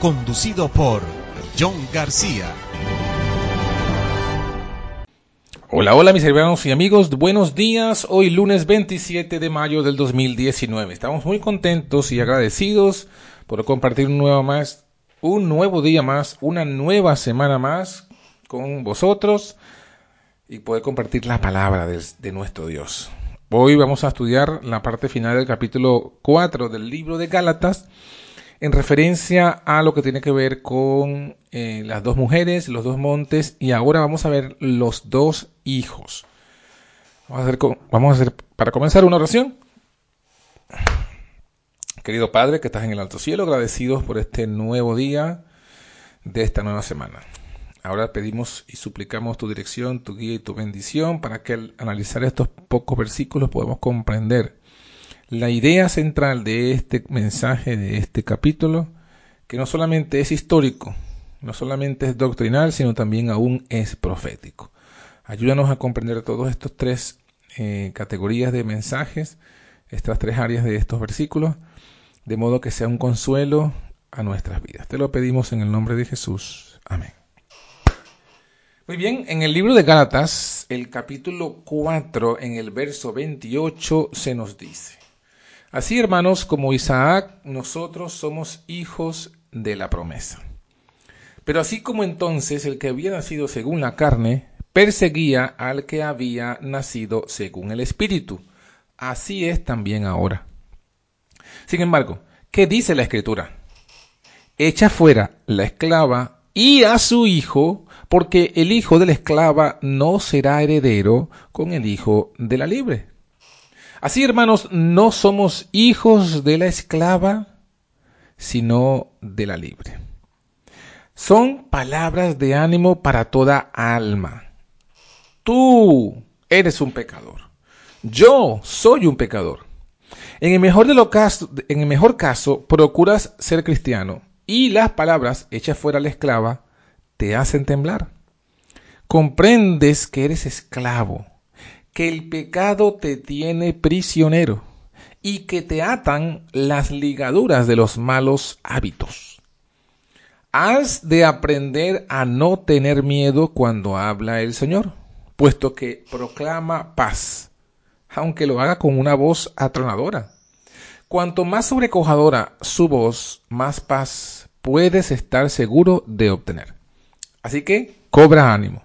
conducido por John García. Hola, hola mis hermanos y amigos, buenos días. Hoy lunes 27 de mayo del 2019. Estamos muy contentos y agradecidos por compartir un nuevo más, un nuevo día más, una nueva semana más con vosotros y poder compartir la palabra de, de nuestro Dios. Hoy vamos a estudiar la parte final del capítulo 4 del libro de Gálatas en referencia a lo que tiene que ver con eh, las dos mujeres, los dos montes, y ahora vamos a ver los dos hijos. Vamos a hacer, vamos a hacer para comenzar una oración. Querido Padre que estás en el alto cielo, agradecidos por este nuevo día de esta nueva semana. Ahora pedimos y suplicamos tu dirección, tu guía y tu bendición para que al analizar estos pocos versículos podamos comprender la idea central de este mensaje, de este capítulo, que no solamente es histórico, no solamente es doctrinal, sino también aún es profético. Ayúdanos a comprender todas estas tres eh, categorías de mensajes, estas tres áreas de estos versículos, de modo que sea un consuelo a nuestras vidas. Te lo pedimos en el nombre de Jesús. Amén. Muy bien, en el libro de Gálatas, el capítulo 4, en el verso 28, se nos dice, Así, hermanos, como Isaac, nosotros somos hijos de la promesa. Pero así como entonces el que había nacido según la carne perseguía al que había nacido según el Espíritu, así es también ahora. Sin embargo, ¿qué dice la Escritura? Echa fuera la esclava y a su hijo, porque el hijo de la esclava no será heredero con el hijo de la libre. Así, hermanos, no somos hijos de la esclava, sino de la libre. Son palabras de ánimo para toda alma. Tú eres un pecador. Yo soy un pecador. En el mejor, de en el mejor caso, procuras ser cristiano y las palabras hechas fuera la esclava te hacen temblar. Comprendes que eres esclavo que el pecado te tiene prisionero y que te atan las ligaduras de los malos hábitos. Has de aprender a no tener miedo cuando habla el Señor, puesto que proclama paz, aunque lo haga con una voz atronadora. Cuanto más sobrecojadora su voz, más paz puedes estar seguro de obtener. Así que cobra ánimo.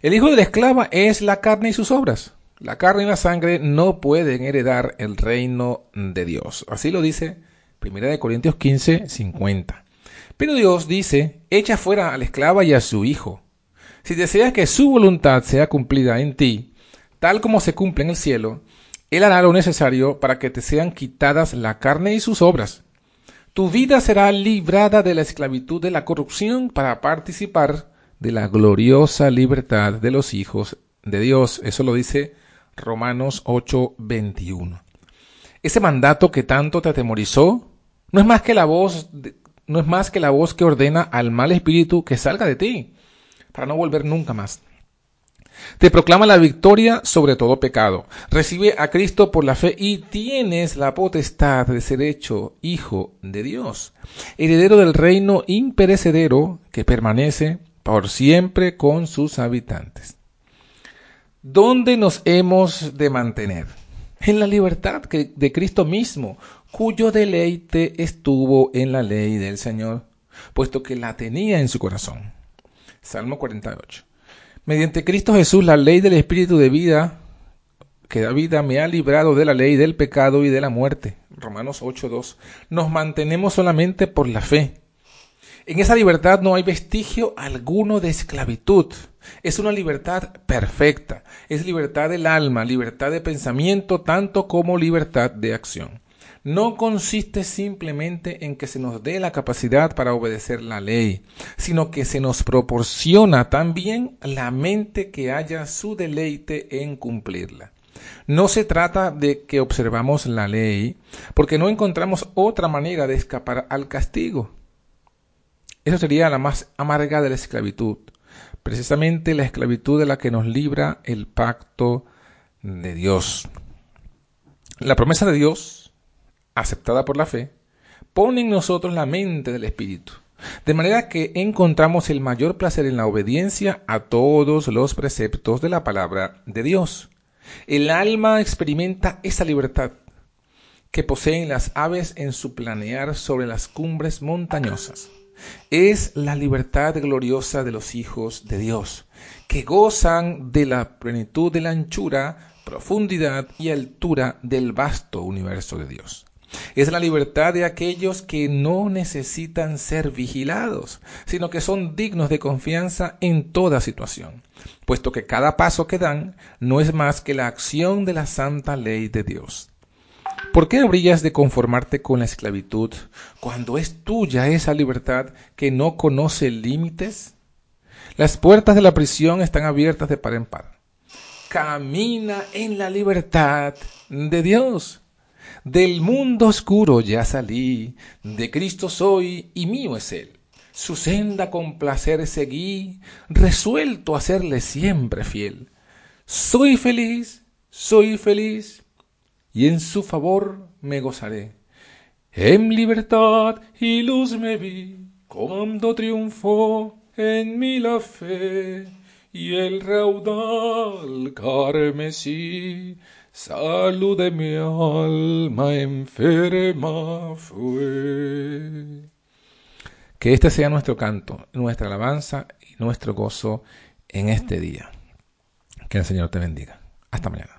El hijo de la esclava es la carne y sus obras. La carne y la sangre no pueden heredar el reino de Dios. Así lo dice 1 Corintios 15, 50. Pero Dios dice, echa fuera a la esclava y a su hijo. Si deseas que su voluntad sea cumplida en ti, tal como se cumple en el cielo, Él hará lo necesario para que te sean quitadas la carne y sus obras. Tu vida será librada de la esclavitud de la corrupción para participar de la gloriosa libertad de los hijos de Dios. Eso lo dice Romanos 8:21. Ese mandato que tanto te atemorizó no es más que la voz no es más que la voz que ordena al mal espíritu que salga de ti para no volver nunca más. Te proclama la victoria sobre todo pecado. Recibe a Cristo por la fe y tienes la potestad de ser hecho hijo de Dios, heredero del reino imperecedero que permanece por siempre con sus habitantes. ¿Dónde nos hemos de mantener? En la libertad de Cristo mismo, cuyo deleite estuvo en la ley del Señor, puesto que la tenía en su corazón. Salmo 48. Mediante Cristo Jesús, la ley del Espíritu de vida, que da vida, me ha librado de la ley del pecado y de la muerte. Romanos 8.2. Nos mantenemos solamente por la fe. En esa libertad no hay vestigio alguno de esclavitud. Es una libertad perfecta. Es libertad del alma, libertad de pensamiento, tanto como libertad de acción. No consiste simplemente en que se nos dé la capacidad para obedecer la ley, sino que se nos proporciona también la mente que haya su deleite en cumplirla. No se trata de que observamos la ley, porque no encontramos otra manera de escapar al castigo. Eso sería la más amarga de la esclavitud, precisamente la esclavitud de la que nos libra el pacto de Dios. La promesa de Dios, aceptada por la fe, pone en nosotros la mente del Espíritu, de manera que encontramos el mayor placer en la obediencia a todos los preceptos de la palabra de Dios. El alma experimenta esa libertad que poseen las aves en su planear sobre las cumbres montañosas es la libertad gloriosa de los hijos de Dios, que gozan de la plenitud de la anchura, profundidad y altura del vasto universo de Dios. Es la libertad de aquellos que no necesitan ser vigilados, sino que son dignos de confianza en toda situación, puesto que cada paso que dan no es más que la acción de la santa ley de Dios. ¿Por qué habrías de conformarte con la esclavitud cuando es tuya esa libertad que no conoce límites? Las puertas de la prisión están abiertas de par en par. Camina en la libertad de Dios. Del mundo oscuro ya salí, de Cristo soy y mío es Él. Su senda con placer seguí, resuelto a serle siempre fiel. Soy feliz, soy feliz, y en su favor me gozaré. En libertad y luz me vi, cuando triunfó en mí la fe, y el raudal carmesí, salud de mi alma enferma fue. Que este sea nuestro canto, nuestra alabanza y nuestro gozo en este día. Que el Señor te bendiga. Hasta mañana.